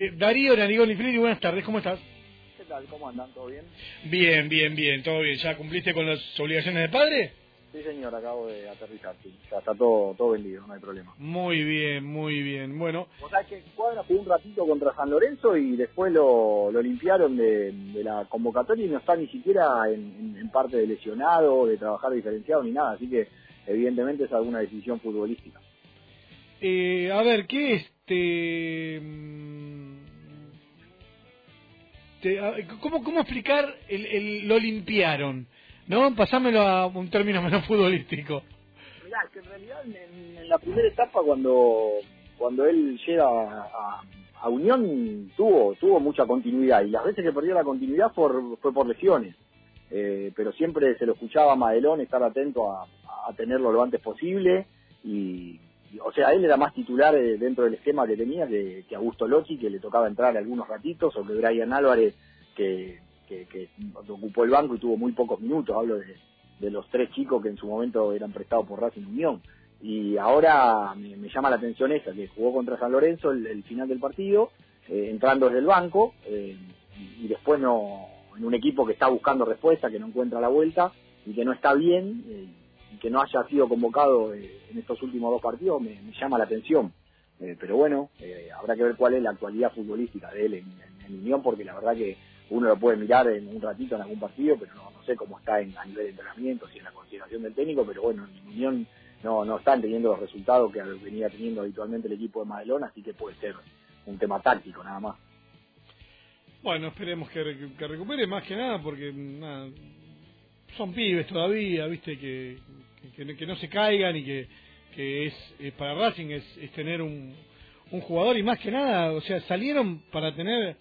Eh, Darío Narigón y Fili, buenas tardes, ¿cómo estás? ¿Qué tal? ¿Cómo andan? ¿Todo bien? Bien, bien, bien, todo bien. ¿Ya cumpliste con las obligaciones de padre? Sí, señor, acabo de aterrizar, sí. Ya está todo, todo vendido, no hay problema. Muy bien, muy bien. Bueno, O sea, que Cuadra jugó un ratito contra San Lorenzo y después lo, lo limpiaron de, de la convocatoria y no está ni siquiera en, en- en parte de lesionado, de trabajar diferenciado ni nada, así que evidentemente es alguna decisión futbolística. eh, a ver, ¿qué este... te- a- ¿cómo, ¿Cómo explicar el, el- lo limpiaron? ¿No? Pasámelo a un término menos futbolístico. Mirá, que en realidad en, la primera etapa cuando cuando él llega a, a Unión tuvo tuvo mucha continuidad y las veces que perdió la continuidad por- fue por lesiones. Eh, pero siempre se lo escuchaba a Madelón estar atento a, tenerlo lo antes posible y, o sea él era más titular eh, dentro del esquema que tenía que, que Augusto Lotti que le tocaba entrar algunos ratitos o que Brian Álvarez que, que, ocupó el banco y tuvo muy pocos minutos hablo de, de los tres chicos que en su momento eran prestados por Racing Unión. Y ahora me, llama la atención esa, que jugó contra San Lorenzo el, final del partido, eh, entrando desde el banco, eh, y, después no, en un equipo que está buscando respuesta, que no encuentra la vuelta, y que no está bien, eh, que no haya sido convocado eh, en estos últimos dos partidos, me, llama la atención. Eh, pero bueno, eh, habrá que ver cuál es la actualidad futbolística de él en, en- Unión, porque la verdad que uno lo puede mirar en un ratito en algún partido, pero no, sé cómo está en, a nivel de entrenamiento, si en la consideración del técnico, pero bueno, en Unión no, no están teniendo los resultados que venía teniendo habitualmente el equipo de Madelón, así que puede ser un tema táctico nada más. Bueno, esperemos que, que recupere más que nada porque nada, son pibes todavía, viste, que, que, no se caigan y que, que es, para Racing es, tener un, un jugador y más que nada, o sea, salieron para tener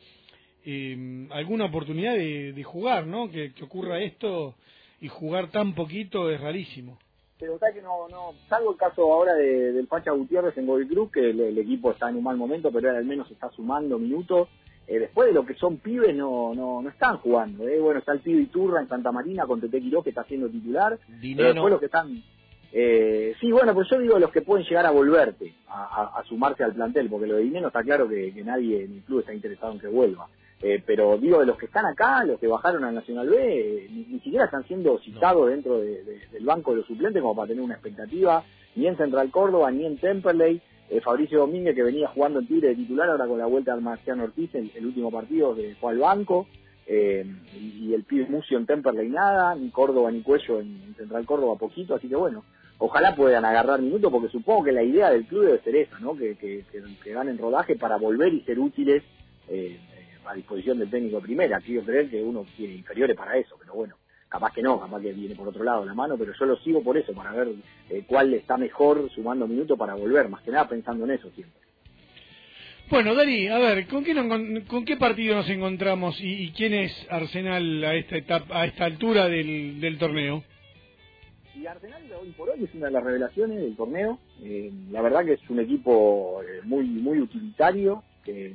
eh, alguna oportunidad de, de jugar, ¿no? Que, que ocurra esto y jugar tan poquito es rarísimo. Pero está que no, no, salvo el caso ahora de, del Pacha Gutiérrez en Godoy Cruz, que el, el equipo está en un mal momento, pero al menos está sumando minutos. Eh, después de lo que son pibes no, no, no están jugando. Eh. Bueno, está el pibe Iturra en Santa Marina con Tete Quiró que está siendo titular. Pero después los que están... Eh, sí, bueno, pero yo digo los que pueden llegar a volverte, a, a- a sumarse al plantel, porque lo de Dinero está claro que, que nadie en el club está interesado en que vuelva. Eh, pero digo, de los que están acá, los que bajaron al Nacional B, eh, ni, ni siquiera están siendo citados dentro de- de- del banco de los suplentes como para tener una expectativa, ni en Central Córdoba, ni en Temperley. Eh, Fabricio Domínguez, que venía jugando en Tigre de titular, ahora con la vuelta de Marciano Ortiz, el, el último partido de, fue al banco. Eh, y, el pibe Mucio en Temperley nada, ni Córdoba ni Cuello en, en Central Córdoba poquito, así que bueno, ojalá puedan agarrar minutos, porque supongo que la idea del club debe ser esa, ¿no? Que, que, que, que ganen rodaje para volver y ser útiles eh, eh, a disposición del técnico de primera. Quiero creer que uno tiene inferiores para eso, pero bueno, capaz que no, capaz que viene por otro lado la mano, pero yo lo sigo por eso, para ver eh, cuál está mejor sumando minutos para volver, más que nada pensando en eso siempre. Bueno, Dari, a ver, ¿con qué, con qué partido nos encontramos y, y quién es Arsenal a esta etapa, a esta altura del, del torneo? Y Arsenal hoy por hoy es una de las revelaciones del torneo. Eh, la verdad que es un equipo eh, muy muy utilitario, que,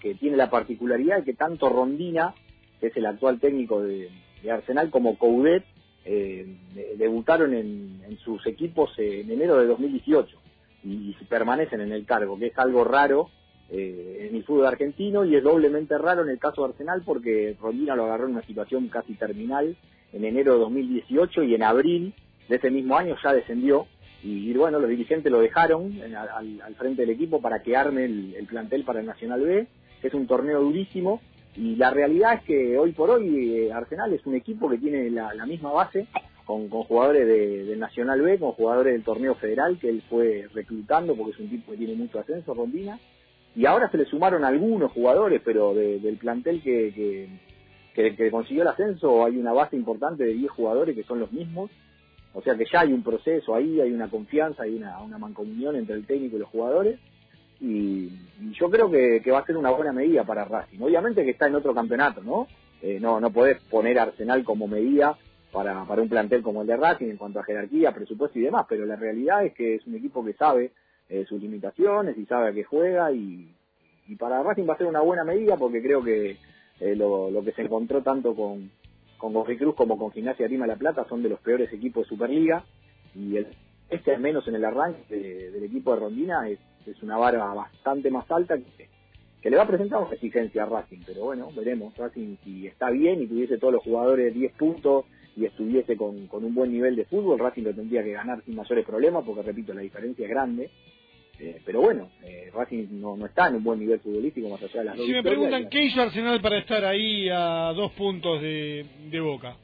que tiene la particularidad de que tanto Rondina, que es el actual técnico de, de Arsenal, como Coudet, eh, de- debutaron en, en sus equipos en enero de 2018 y, y permanecen en el cargo, que es algo raro eh, en el fútbol argentino y es doblemente raro en el caso de Arsenal porque Rondina lo agarró en una situación casi terminal en enero de 2018 y en abril de ese mismo año ya descendió y, bueno, los dirigentes lo dejaron al, al frente del equipo para que arme el, el plantel para el Nacional B, que es un torneo durísimo y la realidad es que hoy por hoy eh, Arsenal es un equipo que tiene la, misma base con, con jugadores de- Nacional B, con jugadores del torneo federal que él fue reclutando porque es un tipo que tiene mucho ascenso, Rondina, y ahora se le sumaron algunos jugadores, pero de- del plantel que, que, que- que consiguió el ascenso hay una base importante de 10 jugadores que son los mismos, o sea que ya hay un proceso ahí, hay una confianza, hay una, una mancomunión entre el técnico y los jugadores, y, yo creo que, que va a ser una buena medida para Racing. Obviamente que está en otro campeonato, ¿no? Eh, no, no podés poner Arsenal como medida para, para un plantel como el de Racing en cuanto a jerarquía, presupuesto y demás, pero la realidad es que es un equipo que sabe eh, sus limitaciones y sabe a qué juega y, y para Racing va a ser una buena medida porque creo que eh, lo, lo que se encontró tanto con, con Godoy Cruz como con Gimnasia Lima La Plata son de los peores equipos de Superliga y el, este al menos en el arranque de- del equipo de Rondina es, es una vara bastante más alta que, que le va a presentar una exigencia a Racing, pero bueno, veremos. Racing si está bien y tuviese todos los jugadores 10 puntos y estuviese con, con un buen nivel de fútbol, Racing lo tendría que ganar sin mayores problemas, porque repito, la diferencia es grande. Eh, pero bueno, eh, Racing no, no está en un buen nivel futbolístico más allá de las dos Si me preguntan qué hizo Arsenal para estar ahí a dos puntos de, de Boca.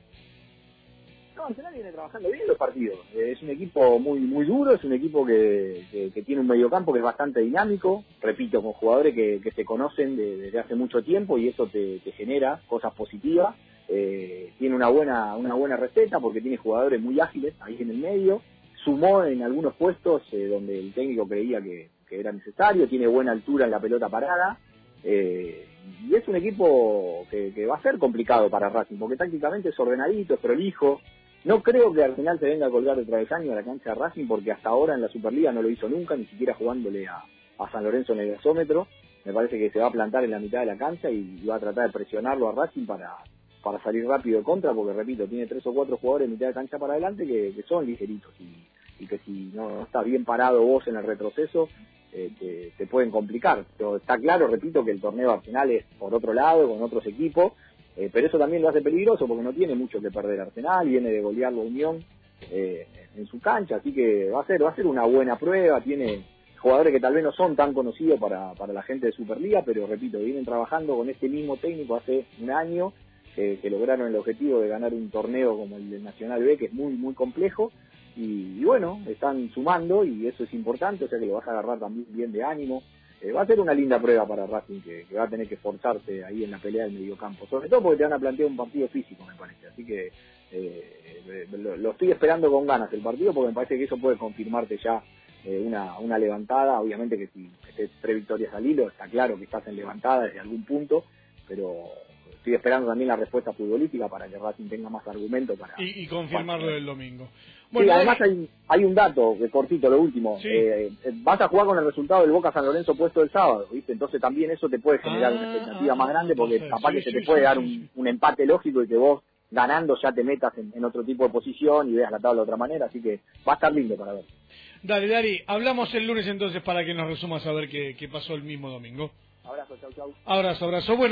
No, Arsenal viene trabajando bien los partidos. Eh, es un equipo muy muy duro, es un equipo que, que- tiene un mediocampo que es bastante dinámico, repito, con jugadores que, que se conocen de- desde hace mucho tiempo y eso te, te genera cosas positivas. Eh, tiene una buena una buena receta porque tiene jugadores muy ágiles ahí en el medio. Sumó en algunos puestos eh, donde el técnico creía que, que era necesario, tiene buena altura en la pelota parada. Eh, y es un equipo que, que va a ser complicado para Racing, porque tácticamente es ordenadito, es prolijo, no creo que Arsenal se venga a colgar de travesaño a la cancha de Racing porque hasta ahora en la Superliga no lo hizo nunca, ni siquiera jugándole a, a San Lorenzo en el gasómetro. Me parece que se va a plantar en la mitad de la cancha y va a tratar de presionarlo a Racing para, para salir rápido de contra, porque repito, tiene tres o cuatro jugadores en mitad de cancha para adelante que, son ligeritos y, que si no, estás bien parado vos en el retroceso, eh, te, te pueden complicar. Pero está claro, repito, que el torneo Arsenal es por otro lado, con otros equipos, eh, pero eso también lo hace peligroso porque no tiene mucho que perder Arsenal, viene de golear la Unión eh, en su cancha, así que va a ser va a ser una buena prueba, tiene jugadores que tal vez no son tan conocidos para, para la gente de Superliga, pero repito, vienen trabajando con este mismo técnico hace un año, que, lograron el objetivo de ganar un torneo como el del Nacional B, que es muy, muy complejo, y bueno, están sumando y eso es importante, o sea que lo vas a agarrar también bien de ánimo. Eh, va a ser una linda prueba para Racing que, va a tener que esforzarse ahí en la pelea del mediocampo, sobre todo porque te van a plantear un partido físico, me parece. Así que eh, eh, lo, lo estoy esperando con ganas el partido porque me parece que eso puede confirmarte ya eh, una, una levantada. Obviamente que si estés tres victorias al hilo, está claro que estás en levantada desde algún punto, pero estoy esperando también la respuesta futbolística para que Racing tenga más argumento para, Y, y confirmarlo para- del domingo. sí, además hay, hay un dato, que cortito, lo último. Sí. Eh, vas a jugar con el resultado del Boca San Lorenzo puesto el sábado, ¿viste? Entonces también eso te puede generar Ah, una expectativa ah, más grande porque perfecto. capaz que se te puede dar un, un empate lógico y que vos ganando ya te metas en, en otro tipo de posición y veas la tabla de otra manera, así que va a estar lindo para ver. Dale, Dari, hablamos el lunes entonces para que nos resumas a ver qué, qué pasó el mismo domingo. Abrazo, chau, chau. Abrazo, abrazo. Bueno.